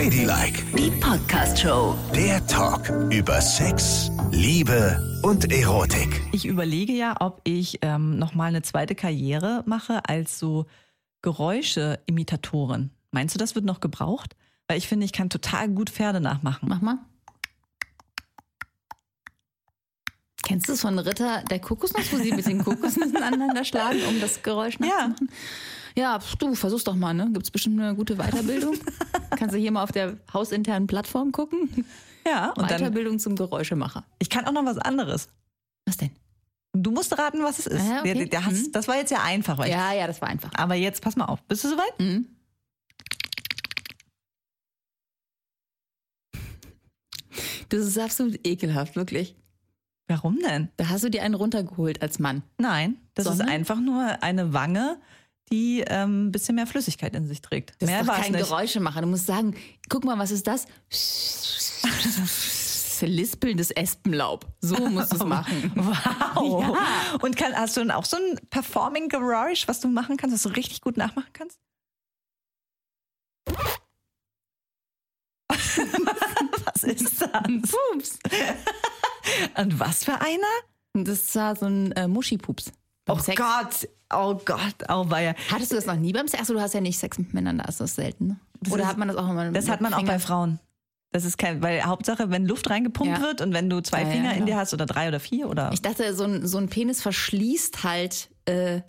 Ladylike, Die Podcast-Show. der Talk über Sex, Liebe und Erotik. Ich überlege ja, ob ich ähm, nochmal eine zweite Karriere mache als so Geräusche-Imitatorin. Meinst du, das wird noch gebraucht? Weil ich finde, ich kann total gut Pferde nachmachen. Mach mal. Kennst du es von Ritter der Kokosnuss, wo sie mit den Kokosnüssen aneinander schlagen, um das Geräusch nachzumachen? Ja, pf, du, versuch's doch mal, ne? Gibt's bestimmt eine gute Weiterbildung? Kannst du hier mal auf der hausinternen Plattform gucken? Ja, und dann, Weiterbildung zum Geräuschemacher. ich kann auch noch was anderes. Was denn? Du musst raten, was es ist. Ah, okay. Hast- Mhm. Das war jetzt ja einfach. Ich, Ja, ja, das war einfach. aber jetzt pass mal auf. Bist du soweit? Mhm. Das ist absolut ekelhaft, wirklich. Warum denn? Da hast du dir einen runtergeholt als Mann. Nein, das Sondern? ist einfach nur eine Wange, die ähm, ein bisschen mehr Flüssigkeit in sich trägt. Das mehr ist doch kein nicht. Geräuschemacher. Du musst sagen, guck mal, was ist das? Lispelndes Espenlaub. So musst du es machen. Wow. Ja. Und kann, hast du dann auch so ein Performing-Geräusch, was du machen kannst, was du richtig gut nachmachen kannst? was ist das? Pups. Und was für einer? Das war so ein äh, Muschipups. Oh Sex. Gott, oh Gott, oh weia. Hattest du das noch nie beim Sex? Achso, du hast ja nicht Sex mit Männern, da ist das selten. Ne? Das Oder ist- hat man das auch immer Das hat man auch bei Frauen. Das ist kein, weil Hauptsache, wenn Luft reingepumpt Ja. wird und wenn du zwei Ja, ja, Finger in genau. dir hast oder drei oder vier oder. Ich dachte, so ein, so ein Penis verschließt halt äh,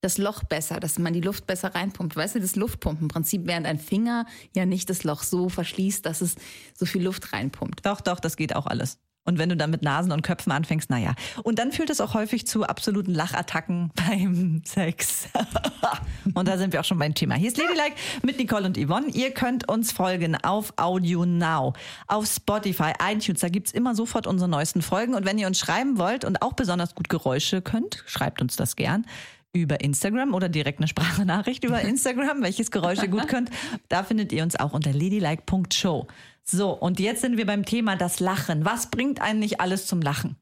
das Loch besser, dass man die Luft besser reinpumpt. Weißt du, das Luftpumpenprinzip, während ein Finger ja nicht das Loch so verschließt, dass es so viel Luft reinpumpt. Doch, doch, das geht auch alles. Und wenn du dann mit Nasen und Köpfen anfängst, naja. Und dann führt es auch häufig zu absoluten Lachattacken beim Sex. und da sind wir auch schon beim Thema. Hier ist Ladylike mit Nicole und Yvonne. Ihr könnt uns folgen auf Audio Now, auf Spotify, iTunes. Da gibt's immer sofort unsere neuesten Folgen. Und wenn ihr uns schreiben wollt und auch besonders gut Geräusche könnt, schreibt uns das gern über Instagram oder direkt eine Sprachnachricht über Instagram, welches Geräusch ihr gut könnt. Da findet ihr uns auch unter ladylike.show. So, und jetzt sind wir beim Thema das Lachen. Was bringt einen nicht alles zum Lachen?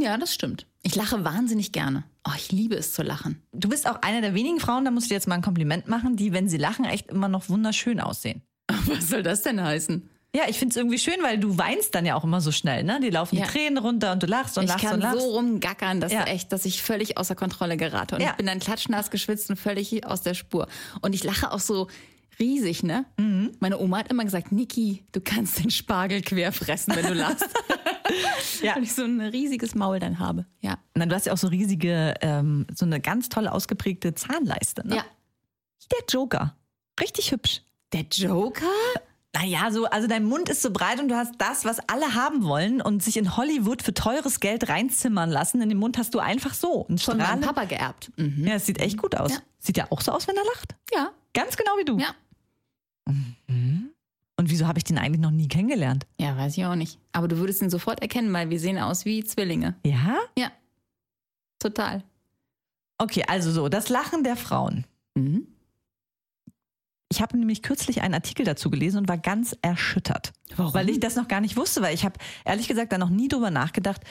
Ja, das stimmt. Ich lache wahnsinnig gerne. Oh, ich liebe es zu lachen. Du bist auch eine der wenigen Frauen, da musst du jetzt mal ein Kompliment machen, die, wenn sie lachen, echt immer noch wunderschön aussehen. Was soll das denn heißen? Ja, ich find's irgendwie schön, weil du weinst dann ja auch immer so schnell, ne? Die laufen Ja. die Tränen runter und du lachst und Ich lachst kann und lachst. so rumgackern, dass Ja. echt, dass ich völlig außer Kontrolle gerate. Und Ja. ich bin dann klatschnass geschwitzt und völlig aus der Spur. Und ich lache auch so riesig, ne? Mhm. Meine Oma hat immer gesagt, Niki, du kannst den Spargel quer fressen, wenn du lachst. Ja. Weil ich so ein riesiges Maul dann habe. Ja. Na, du hast ja auch so riesige, ähm, so eine ganz toll ausgeprägte Zahnleiste, ne? Ja. Der Joker. Richtig hübsch. Der Joker? Naja, so, also dein Mund ist so breit und du hast das, was alle haben wollen und sich in Hollywood für teures Geld reinzimmern lassen. In den Mund hast du einfach so. Ein Von meinem Strahle. Papa geerbt. Mhm. Ja, es sieht echt gut aus. Ja. Sieht ja auch so aus, wenn er lacht. Ja. Ganz genau wie du. Ja. Und wieso habe ich den eigentlich noch nie kennengelernt? Ja, weiß ich auch nicht. Aber du würdest ihn sofort erkennen, weil wir sehen aus wie Zwillinge. Ja? Ja. Total. Okay, also so, das Lachen der Frauen. Mhm. Ich habe nämlich kürzlich einen Artikel dazu gelesen und war ganz erschüttert. Warum? Weil ich das noch gar nicht wusste, weil ich habe ehrlich gesagt da noch nie drüber nachgedacht,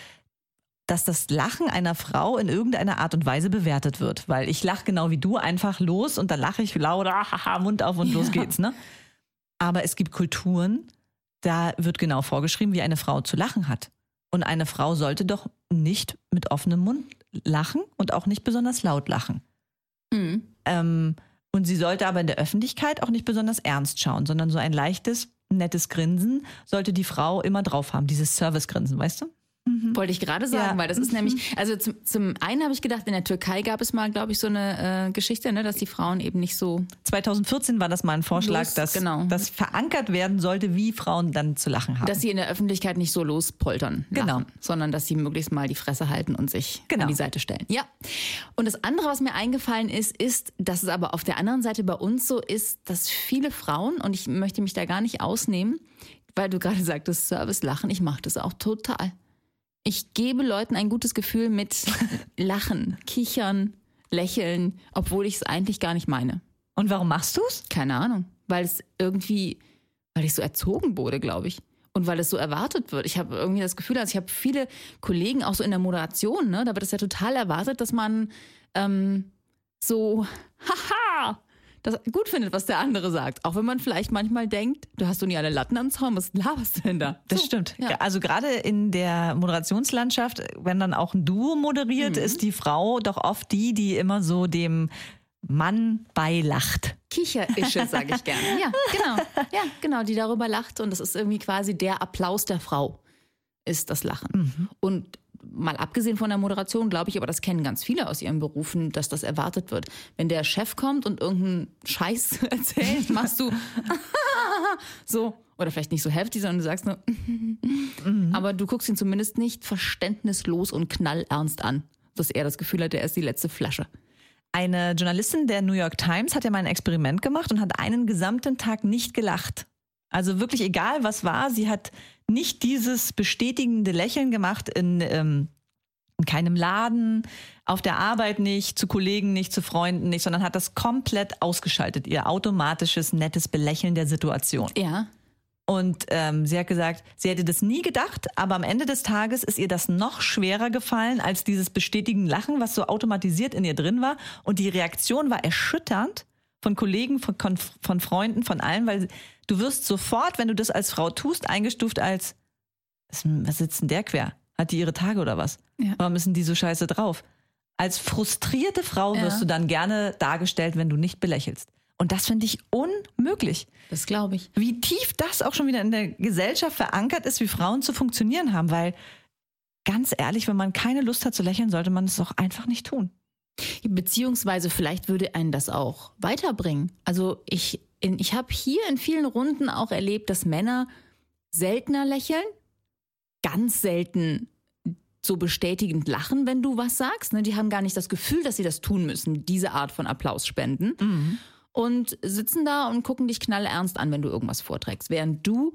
dass das Lachen einer Frau in irgendeiner Art und Weise bewertet wird. Weil ich lache genau wie du einfach los und dann lache ich laut, ah, haha, Mund auf und los Ja. geht's, ne? Aber es gibt Kulturen, da wird genau vorgeschrieben, wie eine Frau zu lachen hat. Und eine Frau sollte doch nicht mit offenem Mund lachen und auch nicht besonders laut lachen. Mhm. Ähm, und sie sollte aber in der Öffentlichkeit auch nicht besonders ernst schauen, sondern so ein leichtes, nettes Grinsen sollte die Frau immer drauf haben, dieses Servicegrinsen, weißt du? Wollte ich gerade sagen, Ja. Mhm. weil das ist nämlich, also zum, zum einen habe ich gedacht, in der Türkei gab es mal, glaube ich, so eine äh, Geschichte, ne, dass die Frauen eben nicht so. 2014 war das mal ein Vorschlag, Los, dass genau. das verankert werden sollte, wie Frauen dann zu lachen haben. Dass sie in der Öffentlichkeit nicht so lospoltern, lachen, Genau. sondern dass sie möglichst mal die Fresse halten und sich Genau. an die Seite stellen. Ja. Und das andere, was mir eingefallen ist, ist, dass es aber auf der anderen Seite bei uns so ist, dass viele Frauen, und ich möchte mich da gar nicht ausnehmen, weil du gerade sagtest, Service-Lachen, ich mache das auch total. Ich gebe Leuten ein gutes Gefühl mit Lachen, Kichern, Lächeln, obwohl ich es eigentlich gar nicht meine. und warum machst du's? Keine Ahnung. Weil es irgendwie, weil ich so erzogen wurde, glaube ich. Und weil es so erwartet wird. Ich habe irgendwie das Gefühl, also ich habe viele Kollegen auch so in der Moderation, ne, da wird es ja total erwartet, dass man ähm, so, haha, das gut findet, was der andere sagt. Auch wenn man vielleicht manchmal denkt, du hast doch nie alle Latten am Zaun, was laberst du denn da? Das So, stimmt. Ja. Also gerade in der Moderationslandschaft, wenn dann auch ein Duo moderiert, ist die Frau doch oft die, die immer so dem Mann beilacht. Kicherische, sage ich gerne. Ja, genau. Ja, genau, die darüber lacht und das ist irgendwie quasi der Applaus der Frau, ist das Lachen. Und mal abgesehen von der Moderation, glaube ich, aber das kennen ganz viele aus ihren Berufen, dass das erwartet wird. Wenn der Chef kommt und irgendeinen Scheiß erzählt, machst du so. Oder vielleicht nicht so heftig, sondern du sagst nur, aber du guckst ihn zumindest nicht verständnislos und knallernst an, dass er das Gefühl hat, er ist die letzte Flasche. Eine Journalistin der New York Times hat ja mal ein Experiment gemacht und hat einen gesamten Tag nicht gelacht. Also wirklich egal, was war, sie hat nicht dieses bestätigende Lächeln gemacht in, ähm, in keinem Laden, auf der Arbeit nicht, zu Kollegen nicht, zu Freunden nicht, sondern hat das komplett ausgeschaltet, ihr automatisches, nettes Belächeln der Situation. Ja. Und ähm, sie hat gesagt, sie hätte das nie gedacht, aber am Ende des Tages ist ihr das noch schwerer gefallen als dieses bestätigende Lachen, was so automatisiert in ihr drin war. Und die Reaktion war erschütternd von Kollegen, von, von, Freunden, von allen, weil du wirst sofort, wenn du das als Frau tust, eingestuft als, was, was sitzt denn der quer? Hat die ihre Tage oder was? Ja. Warum ist denn die so scheiße drauf? Als frustrierte Frau Ja. wirst du dann gerne dargestellt, wenn du nicht belächelst. Und das finde ich unmöglich Das glaube ich. wie tief das auch schon wieder in der Gesellschaft verankert ist, wie Frauen zu funktionieren haben, weil ganz ehrlich, wenn man keine Lust hat zu lächeln, sollte man es auch einfach nicht tun. Beziehungsweise vielleicht würde einen das auch weiterbringen. Also ich, in, ich habe hier in vielen Runden auch erlebt, dass Männer seltener lächeln, ganz selten so bestätigend lachen, wenn du was sagst. Ne? Die haben gar nicht das Gefühl, dass sie das tun müssen, diese Art von Applaus spenden. Und sitzen da und gucken dich knallernst an, wenn du irgendwas vorträgst. Während du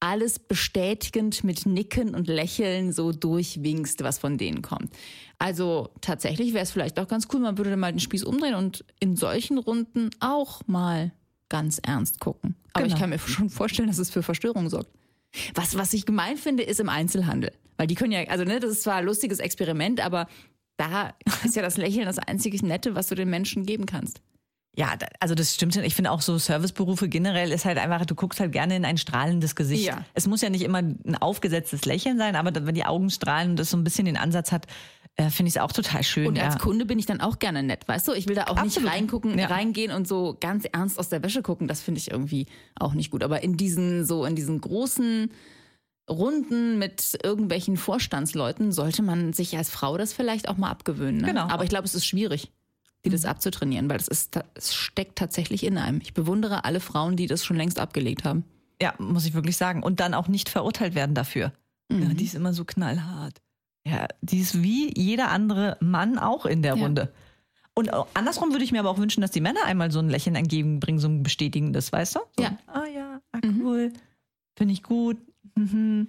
alles bestätigend mit Nicken und Lächeln so durchwinkst, was von denen kommt. Also tatsächlich wäre es vielleicht auch ganz cool, man würde mal den Spieß umdrehen und in solchen Runden auch mal ganz ernst gucken. Aber Genau. ich kann mir schon vorstellen, dass es für Verstörung sorgt. Was, was ich gemein finde, ist im Einzelhandel. Weil die können ja, also ne, das ist zwar ein lustiges Experiment, aber da ist ja das Lächeln das einzige Nette, was du den Menschen geben kannst. Ja, also das stimmt schon. Ich finde auch so Serviceberufe generell ist halt einfach, du guckst halt gerne in ein strahlendes Gesicht. Ja. Es muss ja nicht immer ein aufgesetztes Lächeln sein, aber wenn die Augen strahlen und das so ein bisschen den Ansatz hat, äh, finde ich es auch total schön. Und ja. als Kunde bin ich dann auch gerne nett, weißt du? Ich will da auch Absolut. nicht reingucken, Ja. reingehen und so ganz ernst aus der Wäsche gucken. Das finde ich irgendwie auch nicht gut. Aber in diesen, so in diesen großen Runden mit irgendwelchen Vorstandsleuten sollte man sich als Frau das vielleicht auch mal abgewöhnen. Ne? Genau. Aber ich glaube, es ist schwierig, die das abzutrainieren, weil es, ist, es steckt tatsächlich in einem. Ich bewundere alle Frauen, die das schon längst abgelegt haben. Ja, muss ich wirklich sagen. Und dann auch nicht verurteilt werden dafür. Mhm. Ja, die ist immer so knallhart. Ja, die ist wie jeder andere Mann auch in der Ja. Runde. Und andersrum würde ich mir aber auch wünschen, dass die Männer einmal so ein Lächeln entgegenbringen, so ein bestätigendes, weißt du? So, Ja. Mhm. Ah ja, ah, cool. Finde ich gut. Mhm.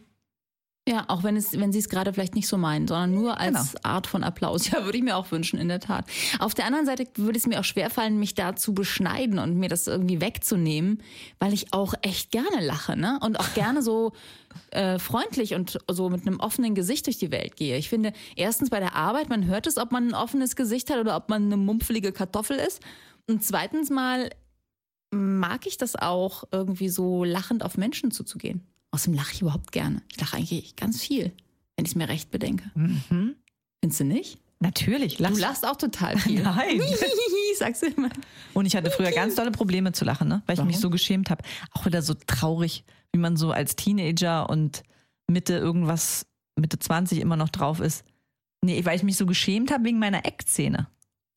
Ja, auch wenn, es, wenn sie es gerade vielleicht nicht so meinen, sondern nur als Genau. Art von Applaus. Ja, würde ich mir auch wünschen, in der Tat. Auf der anderen Seite würde es mir auch schwerfallen, mich da zu beschneiden und mir das irgendwie wegzunehmen, weil ich auch echt gerne lache, ne? Und auch gerne so äh, freundlich und so mit einem offenen Gesicht durch die Welt gehe. Ich finde, erstens bei der Arbeit, man hört es, ob man ein offenes Gesicht hat oder ob man eine mumpfelige Kartoffel ist. Und zweitens mal mag ich das auch, irgendwie so lachend auf Menschen zuzugehen. Außerdem lache ich überhaupt gerne. Ich lache eigentlich ganz viel, wenn ich es mir recht bedenke. Findest du nicht? Natürlich. Du Lachst. lachst auch total viel. Nein. Sagst du immer. Und ich hatte früher ganz dolle Probleme zu lachen, ne? weil ich mich Warum? so geschämt habe. Auch wieder so traurig, wie man so als Teenager und Mitte irgendwas, Mitte 20 immer noch drauf ist. Nee, weil ich mich so geschämt habe wegen meiner Eckzähne.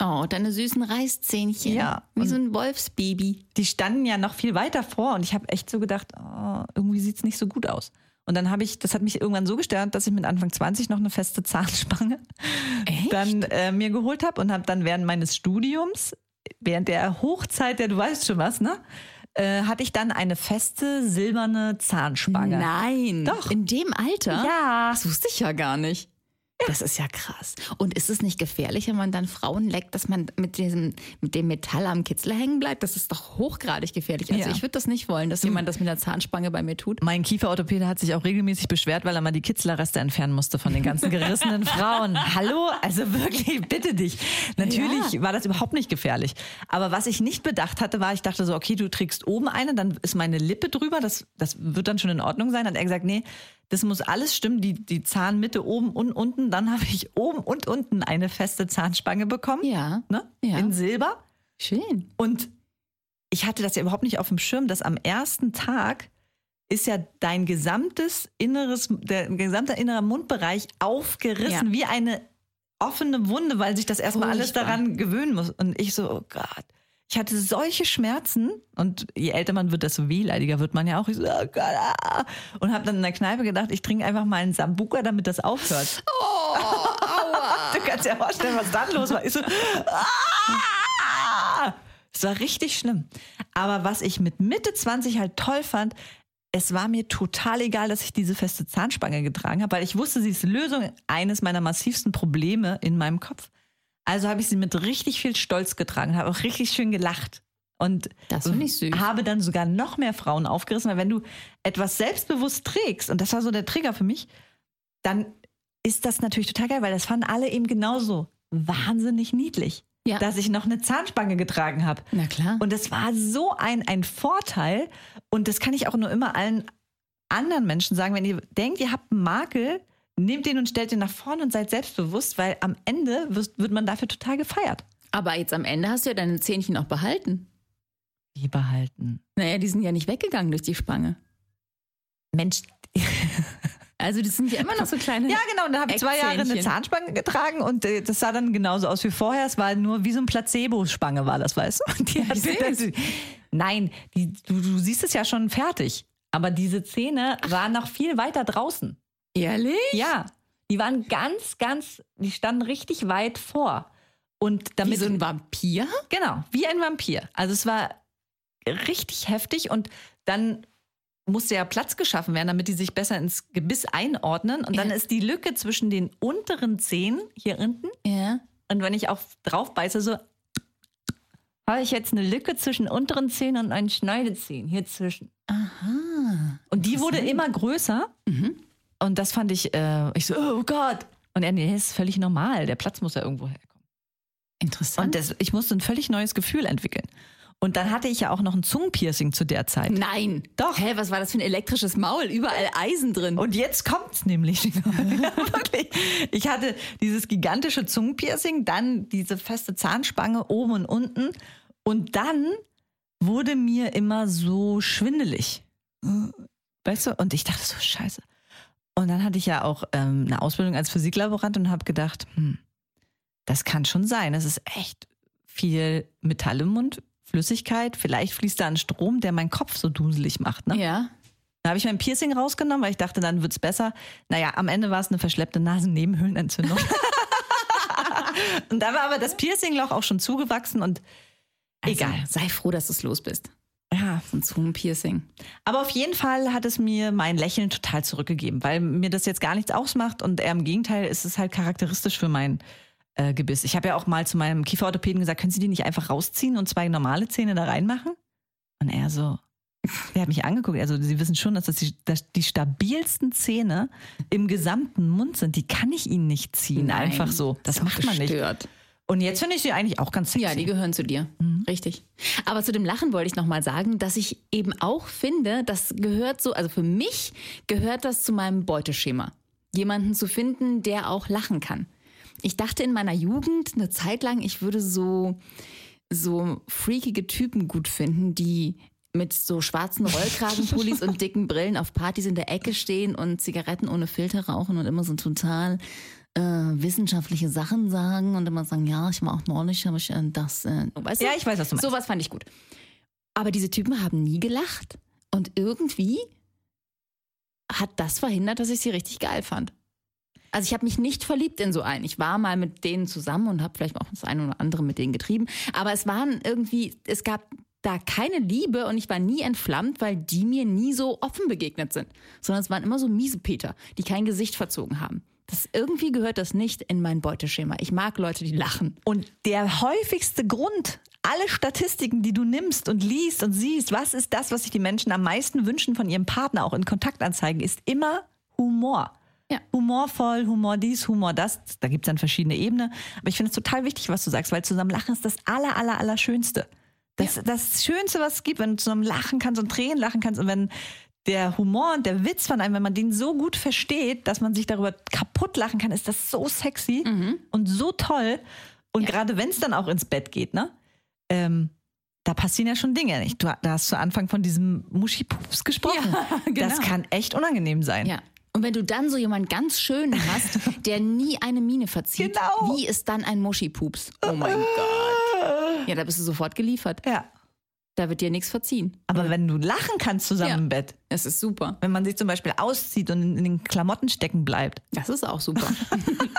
Oh, deine süßen Reißzähnchen. Ja, Wie so ein Wolfsbaby. die standen ja noch viel weiter vor und ich habe echt so gedacht, oh, irgendwie sieht's nicht so gut aus. Und dann habe ich, das hat mich irgendwann so gestört, dass ich mit Anfang 20 noch eine feste Zahnspange Echt? dann äh, mir geholt habe und habe dann während meines Studiums, während der Hochzeit, der du weißt schon was, ne, äh, hatte ich dann eine feste silberne Zahnspange. Nein. Doch. In dem Alter? Ja. Das wusste ich ja gar nicht. Das ist ja krass. Und ist es nicht gefährlich, wenn man dann Frauen leckt, dass man mit diesem, mit dem Metall am Kitzel hängen bleibt? Das ist doch hochgradig gefährlich. Also Ja. ich würde das nicht wollen, dass jemand das mit einer Zahnspange bei mir tut. Mein Kieferorthopäde hat sich auch regelmäßig beschwert, weil er mal die Kitzlerreste entfernen musste von den ganzen gerissenen Frauen. Hallo? Also wirklich, bitte dich. Natürlich war das überhaupt nicht gefährlich. Aber was ich nicht bedacht hatte, war, ich dachte so, okay, du trägst oben eine, dann ist meine Lippe drüber, das, das wird dann schon in Ordnung sein. Hat er gesagt, nee, das muss alles stimmen, die, die Zahnmitte oben und unten. Dann habe ich oben und unten eine feste Zahnspange bekommen. Ja. Ne? Ja. In Silber. Schön. Und ich hatte das ja überhaupt nicht auf dem Schirm, dass am ersten Tag ist ja dein gesamtes inneres, der gesamte innere Mundbereich aufgerissen Ja. wie eine offene Wunde, weil sich das erstmal alles Furchtbar. daran gewöhnen muss. Und ich so, oh Gott. Ich hatte solche Schmerzen und je älter man wird, desto wehleidiger wird man ja auch. Ich so, oh Gott, ah. Und habe dann in der Kneipe gedacht, ich trinke einfach mal einen Sambuca, damit das aufhört. Oh, aua. Du kannst dir vorstellen, was dann los war. Ich so, ah! Es war richtig schlimm. Aber was ich mit Mitte 20 halt toll fand, es war mir total egal, dass ich diese feste Zahnspange getragen habe, weil ich wusste, sie ist Lösung eines meiner massivsten Probleme in meinem Kopf. Also habe ich sie mit richtig viel Stolz getragen, habe auch richtig schön gelacht. Und Das finde ich süß. habe dann sogar noch mehr Frauen aufgerissen, weil wenn du etwas selbstbewusst trägst, und das war so der Trigger für mich, dann ist das natürlich total geil, weil das fanden alle eben genauso wahnsinnig niedlich, Ja. dass ich noch eine Zahnspange getragen habe. Na klar. Und das war so ein, ein Vorteil. Und das kann ich auch nur immer allen anderen Menschen sagen, wenn ihr denkt, ihr habt einen Makel, nehmt den und stellt den nach vorne und seid selbstbewusst, weil am Ende wirst, wird man dafür total gefeiert. Aber jetzt am Ende hast du ja deine Zähnchen auch behalten. Wie behalten. Naja, die sind ja nicht weggegangen durch die Spange. Mensch, Also das sind ja immer noch so kleine. Ja, genau. Und da habe ich zwei Jahre eine. Zahnspange getragen und äh, das sah dann genauso aus wie vorher. Es war nur wie so ein Placebo-Spange war das, weißt du? Die hat seh's. das, nein, die, du, du siehst es ja schon fertig. Aber diese Zähne waren noch viel weiter draußen. Ehrlich? Ja, die waren ganz, ganz, die standen richtig weit vor. Und damit Wie so ein Vampir? Genau, wie ein Vampir. Also es war richtig heftig und dann musste ja Platz geschaffen werden, damit die sich besser ins Gebiss einordnen. Und dann Ja. ist die Lücke zwischen den unteren Zähnen hier unten Ja. und wenn ich auch drauf beiße, so habe ich jetzt eine Lücke zwischen unteren Zähnen und einen Schneidezähnen hier zwischen. Aha. Und die wurde immer größer. Und das fand ich, äh, ich so, oh Gott. Und er, nee, ist völlig normal. Der Platz muss ja irgendwo herkommen. Interessant. Und das, ich musste ein völlig neues Gefühl entwickeln. Und dann hatte ich ja auch noch ein Zungenpiercing zu der Zeit. Nein. Doch. Hä, was war das für ein elektrisches Maul? Überall Eisen drin. Und jetzt kommt's nämlich. ja, wirklich. Ich hatte dieses gigantische Zungenpiercing, dann diese feste Zahnspange oben und unten. Und dann wurde mir immer so schwindelig. Weißt du? Und ich dachte so, scheiße. Und dann hatte ich ja auch ähm, eine Ausbildung als Physiklaborant und habe gedacht, hm, das kann schon sein. Es ist echt viel Metall im Mund, Flüssigkeit. Vielleicht fließt da ein Strom, der meinen Kopf so duselig macht. Ne? ja. Da habe ich mein Piercing rausgenommen, weil ich dachte, dann wird's besser. Naja, am Ende war es eine verschleppte Nasennebenhöhlenentzündung. und da war aber das Piercingloch auch schon zugewachsen und egal. Also, sei froh, dass du es los bist. Ja. So ein Zungenpiercing. Aber auf jeden Fall hat es mir mein Lächeln total zurückgegeben, weil mir das jetzt gar nichts ausmacht und eher im Gegenteil ist es halt charakteristisch für mein äh, Gebiss. Ich habe ja auch mal zu meinem Kieferorthopäden gesagt, können Sie die nicht einfach rausziehen und zwei normale Zähne da reinmachen? Und er so, der hat mich angeguckt. Also Sie wissen schon, dass das die, dass die stabilsten Zähne im gesamten Mund sind. Die kann ich Ihnen nicht ziehen, Nein, einfach so. Das auch macht man nicht. Und jetzt finde ich sie eigentlich auch ganz sexy. Ja, die gehören zu dir. Richtig. Aber zu dem Lachen wollte ich nochmal sagen, dass ich eben auch finde, das gehört so, also für mich gehört das zu meinem Beuteschema. Jemanden zu finden, der auch lachen kann. Ich dachte in meiner Jugend eine Zeit lang, ich würde so, so freakige Typen gut finden, die mit so schwarzen Rollkragenpullis und dicken Brillen auf Partys in der Ecke stehen und Zigaretten ohne Filter rauchen und immer so total äh, wissenschaftliche Sachen sagen und immer sagen, ja, ich war auch neulich, habe ich äh, das, äh, weißt du? Ja, ich weiß, was du meinst. Sowas fand ich gut. Aber diese Typen haben nie gelacht und irgendwie hat das verhindert, dass ich sie richtig geil fand. Also ich habe mich nicht verliebt in so einen. Ich war mal mit denen zusammen und habe vielleicht auch das eine oder andere mit denen getrieben. Aber es waren irgendwie, es gab da keine Liebe und ich war nie entflammt, weil die mir nie so offen begegnet sind. Sondern es waren immer so miese Peter, die kein Gesicht verzogen haben. Das, irgendwie gehört das nicht in mein Beuteschema. Ich mag Leute, die lachen. Und der häufigste Grund, alle Statistiken, die du nimmst und liest und siehst, was ist das, was sich die Menschen am meisten wünschen von ihrem Partner, auch in Kontaktanzeigen, ist immer Humor. Ja. Humorvoll, Humor dies, Humor das. Da gibt es dann verschiedene Ebenen. Aber ich finde es total wichtig, was du sagst, weil zusammen lachen ist das aller, aller, aller Schönste. Das, das Schönste, was es gibt, wenn du zusammen lachen kannst und Tränen lachen kannst und wenn der Humor und der Witz von einem, wenn man den so gut versteht, dass man sich darüber kaputt lachen kann, ist das so sexy und so toll. Und gerade wenn es dann auch ins Bett geht, ne? Ähm, da passieren ja schon Dinge. Nicht? Du, da hast zu Anfang von diesem Muschipups gesprochen. Ja, genau. Das kann echt unangenehm sein. Ja. Und wenn du dann so jemanden ganz schönen hast, der nie eine Miene verzieht, Genau. wie ist dann ein Muschipups? Oh mein Gott. Ja, da bist du sofort geliefert. Ja. Da wird dir nichts verziehen. Aber wenn du lachen kannst zusammen Ja. im Bett, Es ist super. wenn man sich zum Beispiel auszieht und in, in den Klamotten stecken bleibt. Das ist auch super.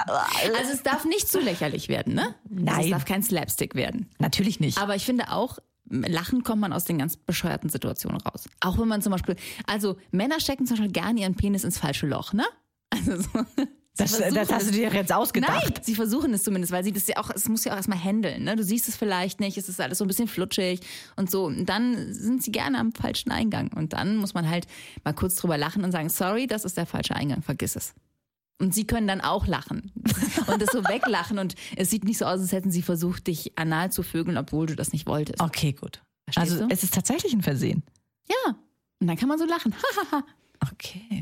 also es darf nicht zu lächerlich werden, ne? Also Nein. es darf kein Slapstick werden. Natürlich nicht. Aber ich finde auch, Lachen kommt man aus den ganz bescheuerten Situationen raus. Auch wenn man zum Beispiel, also Männer stecken zum Beispiel gerne ihren Penis ins falsche Loch, ne? Also so. Das, das hast du dir jetzt ausgedacht. Nein, sie versuchen es zumindest, weil sie das ja auch, es muss ja auch erstmal handeln. Ne? Du siehst es vielleicht nicht, es ist alles so ein bisschen flutschig und so. Und dann sind sie gerne am falschen Eingang. Und dann muss man halt mal kurz drüber lachen und sagen, sorry, das ist der falsche Eingang, vergiss es. Und sie können dann auch lachen und das so weglachen und es sieht nicht so aus, als hätten sie versucht, dich anal zu vögeln, obwohl du das nicht wolltest. Okay, gut. Verstehst Also du? es ist tatsächlich ein Versehen. Ja. Und dann kann man so lachen. Okay.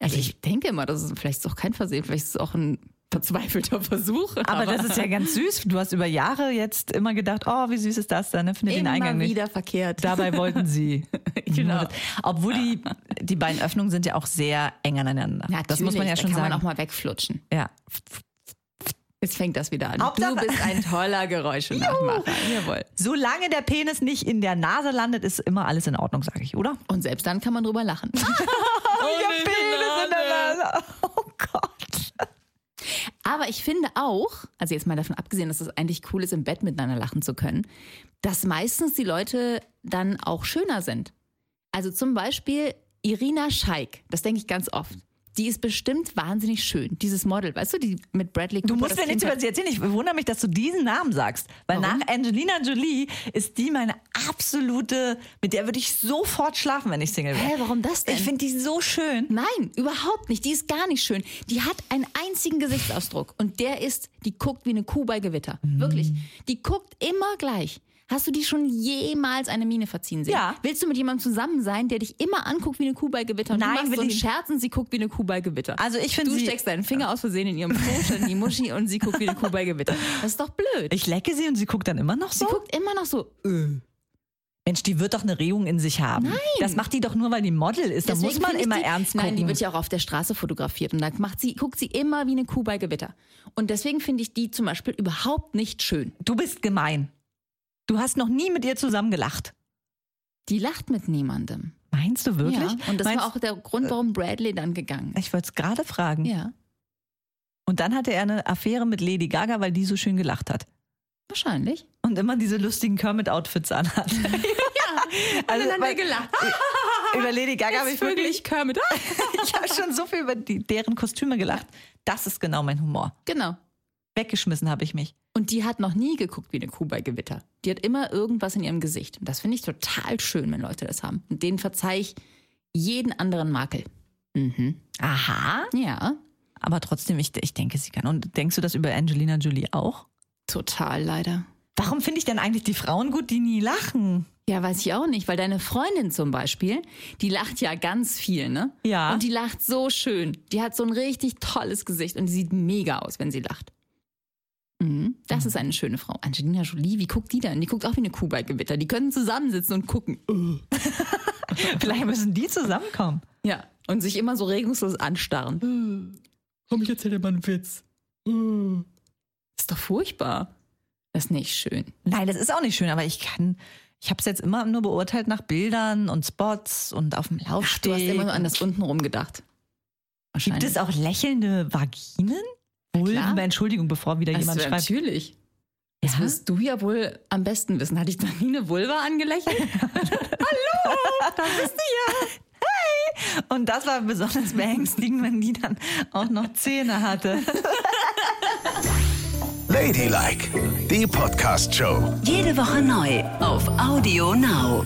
Also ich denke immer, das ist vielleicht auch kein Versehen, vielleicht ist es auch ein verzweifelter Versuch. Aber das ist ja ganz süß. Du hast über Jahre jetzt immer gedacht, oh, wie süß ist das denn? Ne? Findet den Eingang nicht. wieder verkehrt. Dabei wollten sie. Genau. Obwohl die, die beiden Öffnungen sind ja auch sehr eng aneinander. das muss man ja schon kann sagen. man auch mal wegflutschen. ja. Jetzt fängt das wieder an. Hauptsache- Du bist ein toller Geräuschenachmacher. Jawohl. Solange der Penis nicht in der Nase landet, ist immer alles in Ordnung, sage ich, oder? Und selbst dann kann man drüber lachen. ich hab Penis in der Nase. Oh Gott. Aber ich finde auch, also jetzt mal davon abgesehen, dass es eigentlich cool ist, im Bett miteinander lachen zu können, dass meistens die Leute dann auch schöner sind. Also zum Beispiel Irina Scheik, das denke ich ganz oft. Die ist bestimmt wahnsinnig schön. Dieses Model, weißt du, die mit Bradley Cooper. Du musst mir nichts über sie erzählen. Ich wundere mich, dass du diesen Namen sagst. Weil Warum? nach Angelina Jolie ist die meine absolute, mit der würde ich sofort schlafen, wenn ich Single wäre. Hä, warum das denn? Ich finde die so schön. Nein, überhaupt nicht. Die ist gar nicht schön. Die hat einen einzigen Gesichtsausdruck und der ist, die guckt wie eine Kuh bei Gewitter. Mhm. Wirklich. Die guckt immer gleich. Hast du die schon jemals eine Miene verziehen sehen? Ja. Willst du mit jemandem zusammen sein, der dich immer anguckt wie eine Kuh bei Gewitter? Und Nein, du machst will so einen ich- Scherz und sie guckt wie eine Kuh bei Gewitter. Also ich finde du sie- steckst deinen Finger aus Versehen in ihrem Po, in die Muschi und sie guckt wie eine Kuh bei Gewitter. Das ist doch blöd. Ich lecke sie und sie guckt dann immer noch sie so. guckt immer noch so. Äh. Mensch, die wird doch eine Regung in sich haben. Nein. Das macht die doch nur, weil die Model ist. Da muss man immer die, ernst gucken. Nein, die wird ja auch auf der Straße fotografiert und da macht sie, guckt sie immer wie eine Kuh bei Gewitter. Und deswegen finde ich die zum Beispiel überhaupt nicht schön. du bist gemein. Du hast noch nie mit ihr zusammen gelacht. Die lacht mit niemandem. Meinst du wirklich? Ja, und das Meinst, war auch der Grund, warum Bradley dann gegangen ist. Ich wollte es gerade fragen. Ja, Und dann hatte er eine Affäre mit Lady Gaga, weil die so schön gelacht hat. wahrscheinlich. Und immer diese lustigen Kermit-Outfits anhat. also, dann weil- haben wir gelacht. über Lady Gaga habe ich wirklich. Kermit. Ich habe schon so viel über die, deren Kostüme gelacht. Das ist genau mein Humor. genau. Weggeschmissen habe ich mich. Und die hat noch nie geguckt wie eine Kuh bei Gewitter. Die hat immer irgendwas in ihrem Gesicht. Und das finde ich total schön, wenn Leute das haben. Und denen verzeih ich jeden anderen Makel. Mhm. Aha. Ja, Aber trotzdem, ich, ich denke, sie kann. Und denkst du das über Angelina Jolie auch? total leider. Warum finde ich denn eigentlich die Frauen gut, die nie lachen? Ja, weiß ich auch nicht, weil deine Freundin zum Beispiel, die lacht ja ganz viel, ne? Ja. Und die lacht so schön. Die hat so ein richtig tolles Gesicht und die sieht mega aus, wenn sie lacht. Mhm. Das ist eine schöne Frau. Angelina Jolie, wie guckt die denn? Die guckt auch wie eine Kuh bei Gewitter. Die können zusammensitzen und gucken. Vielleicht müssen die zusammenkommen. Ja. Und sich immer so regungslos anstarren. Komm, ich erzähl dir mal einen Witz. Ist doch furchtbar. Das ist nicht schön. Nein, das ist auch nicht schön, aber ich kann. Ich habe es jetzt immer nur beurteilt nach Bildern und Spots und auf dem Ach, Laufsteg. du hast immer nur an das untenrum gedacht. Gibt es auch lächelnde Vaginen? Vulva, Entschuldigung, bevor wieder das jemand schreibt. Natürlich. Das ja? wirst du ja wohl am besten wissen. Hatte ich da nie eine Vulva angelächelt? Hallo, da bist du ja. Hey! Und das war besonders beängstigend, wenn die dann auch noch Zähne hatte. Ladylike, die Podcast-Show. Jede Woche neu auf Audio Now.